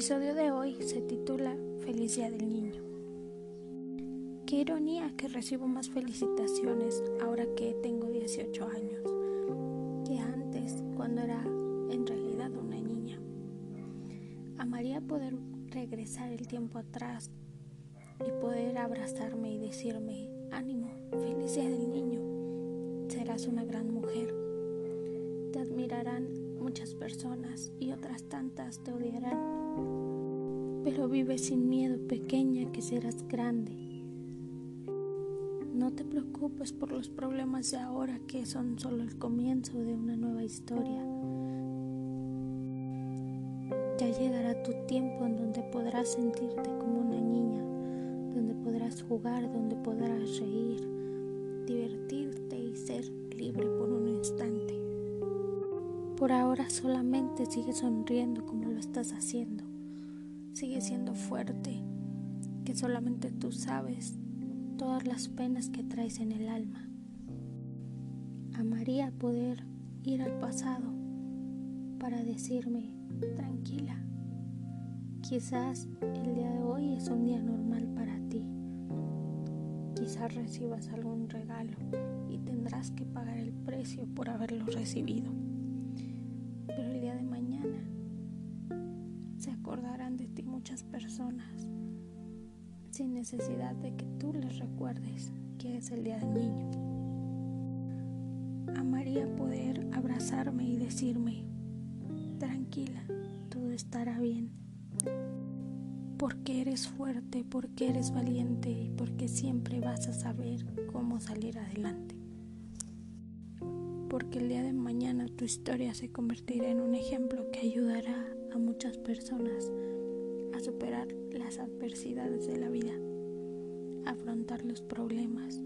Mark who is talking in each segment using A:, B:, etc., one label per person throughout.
A: episodio de hoy se titula Feliz Día del Niño. Qué ironía que recibo más felicitaciones ahora que tengo 18 años que antes cuando era en realidad una niña. Amaría poder regresar el tiempo atrás y poder abrazarme y decirme, ánimo, feliz del niño, serás una gran mujer. Te admirarán muchas personas y otras tantas te odiarán. Pero vive sin miedo, pequeña, que serás grande. No te preocupes por los problemas de ahora que son solo el comienzo de una nueva historia. Ya llegará tu tiempo en donde podrás sentirte como una niña, donde podrás jugar, donde podrás reír, divertirte y ser libre. Por ahora solamente sigue sonriendo como lo estás haciendo. Sigue siendo fuerte, que solamente tú sabes todas las penas que traes en el alma. Amaría poder ir al pasado para decirme, tranquila, quizás el día de hoy es un día normal para ti. Quizás recibas algún regalo y tendrás que pagar el precio por haberlo recibido de ti muchas personas sin necesidad de que tú les recuerdes que es el día del niño. Amaría poder abrazarme y decirme, tranquila, todo estará bien, porque eres fuerte, porque eres valiente y porque siempre vas a saber cómo salir adelante porque el día de mañana tu historia se convertirá en un ejemplo que ayudará a muchas personas a superar las adversidades de la vida, afrontar los problemas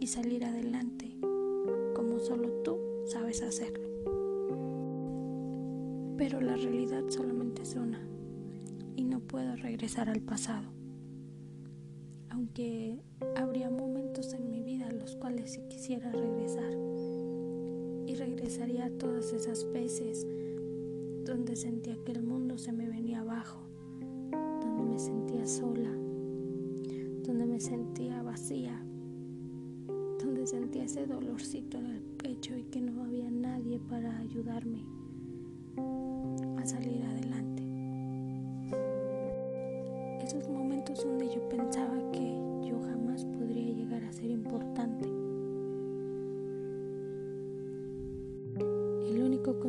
A: y salir adelante como solo tú sabes hacerlo. Pero la realidad solamente es una y no puedo regresar al pasado. Aunque habría momentos en mi vida en los cuales sí quisiera regresar y regresaría a todas esas veces donde sentía que el mundo se me venía abajo, sentía sola, donde me sentía vacía, donde sentía ese dolorcito en el pecho y que no había nadie para ayudarme a salir adelante. Esos momentos donde yo pensaba que yo jamás podría llegar a ser importante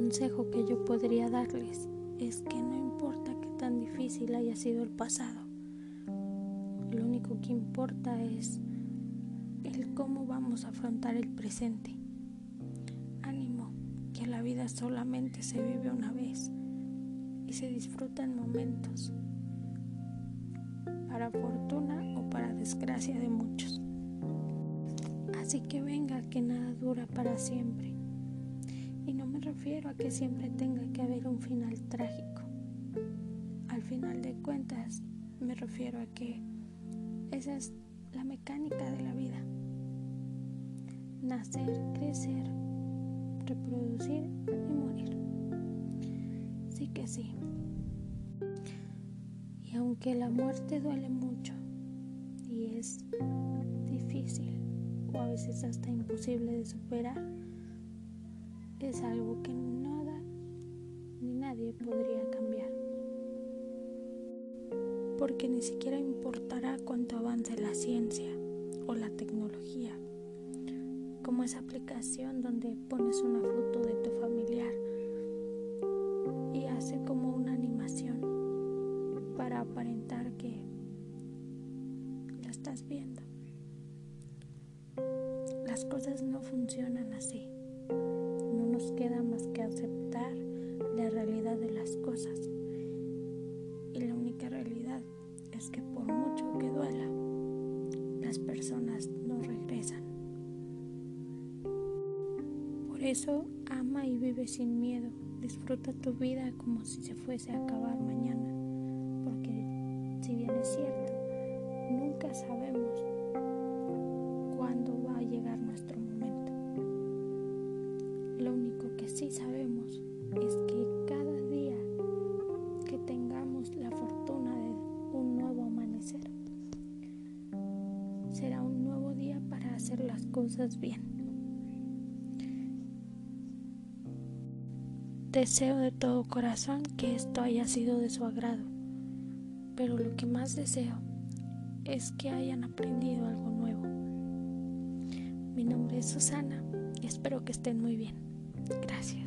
A: consejo que yo podría darles es que no importa tan difícil haya sido el pasado, lo único que importa es el cómo vamos a afrontar el presente. Ánimo, que la vida solamente se vive una vez y se disfruta en momentos, para fortuna o para desgracia de muchos. Así que venga que nada dura para siempre. Y no me refiero a que siempre tenga que haber un final trágico. Al final de cuentas, me refiero a que esa es la mecánica de la vida. Nacer, crecer, reproducir y morir. Sí que sí. Y aunque la muerte duele mucho y es difícil o a veces hasta imposible de superar, es algo que nada ni nadie podría cambiar. Porque ni siquiera importará cuánto avance la ciencia o la tecnología. Como esa aplicación donde pones una foto de tu familiar y hace como una animación para aparentar que la estás viendo. Las cosas no funcionan así nos queda más que aceptar la realidad de las cosas. Las personas no regresan. Por eso ama y vive sin miedo. Disfruta tu vida como si se fuese a acabar mañana. Porque si bien es cierto, nunca sabemos cuándo va a llegar nuestro sí sabemos es que cada día que
B: cosas bien. Deseo de todo corazón que esto haya sido de su agrado, pero lo que más deseo es que hayan aprendido algo nuevo. Mi nombre es Susana y espero que estén muy bien. Gracias.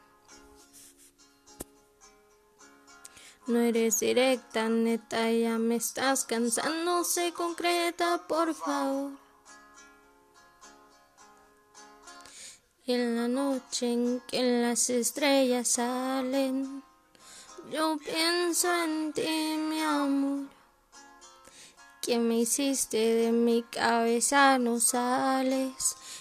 A: No eres directa, neta, ya me estás cansando, sé concreta, por favor. Y en la noche en que las estrellas salen, yo pienso en ti, mi amor. Que me hiciste de mi cabeza no sales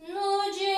A: नहीं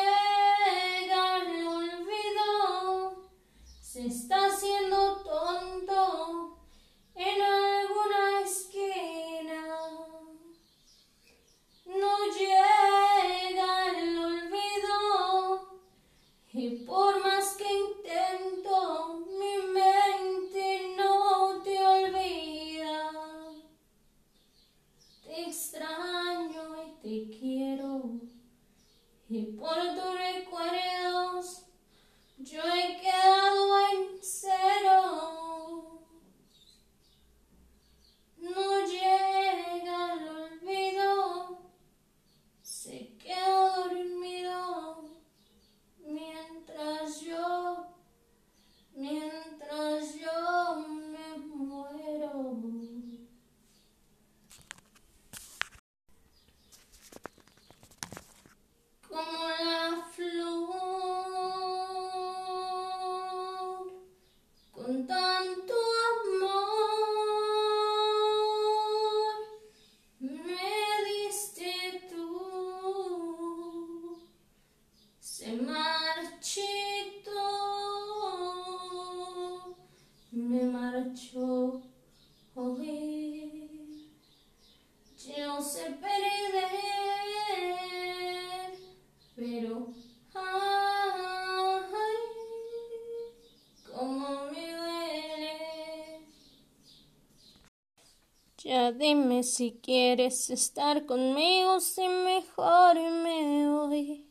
A: Dime si quieres estar conmigo, si mejor me voy.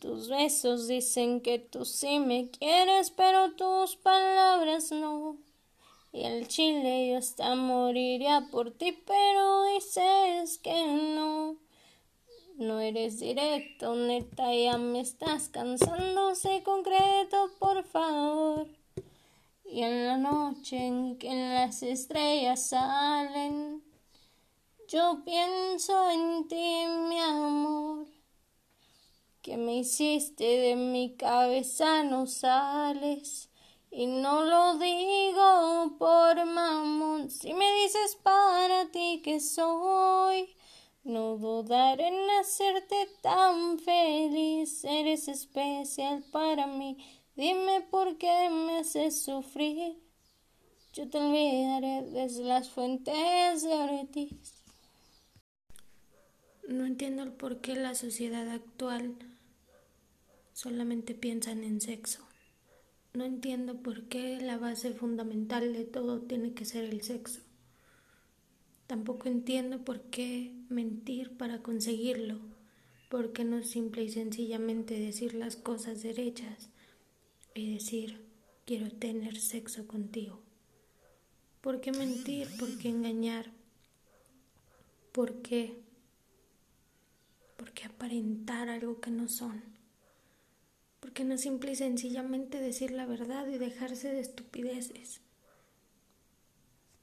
A: Tus besos dicen que tú sí me quieres, pero tus palabras no. Y el chile yo hasta moriría por ti, pero dices que no. No eres directo, neta, ya me estás cansando, sé concreto, por favor. Y en la noche en que las estrellas salen, yo pienso en ti, mi amor, que me hiciste de mi cabeza no sales. Y no lo digo por mamón, si me dices para ti que soy, no dudaré en hacerte tan feliz, eres especial para mí.
C: Dime por qué me haces sufrir. Yo te olvidaré desde las fuentes de Ortiz.
A: No entiendo el por qué la sociedad actual solamente piensa en sexo. No entiendo por qué la base fundamental de todo tiene que ser el sexo. Tampoco entiendo por qué mentir para conseguirlo, por qué no simple y sencillamente decir las cosas derechas y decir quiero tener sexo contigo. ¿Por qué mentir? ¿Por qué engañar? ¿Por qué ¿Por qué aparentar algo que no son? ¿Por qué no simple y sencillamente decir la verdad y dejarse de estupideces?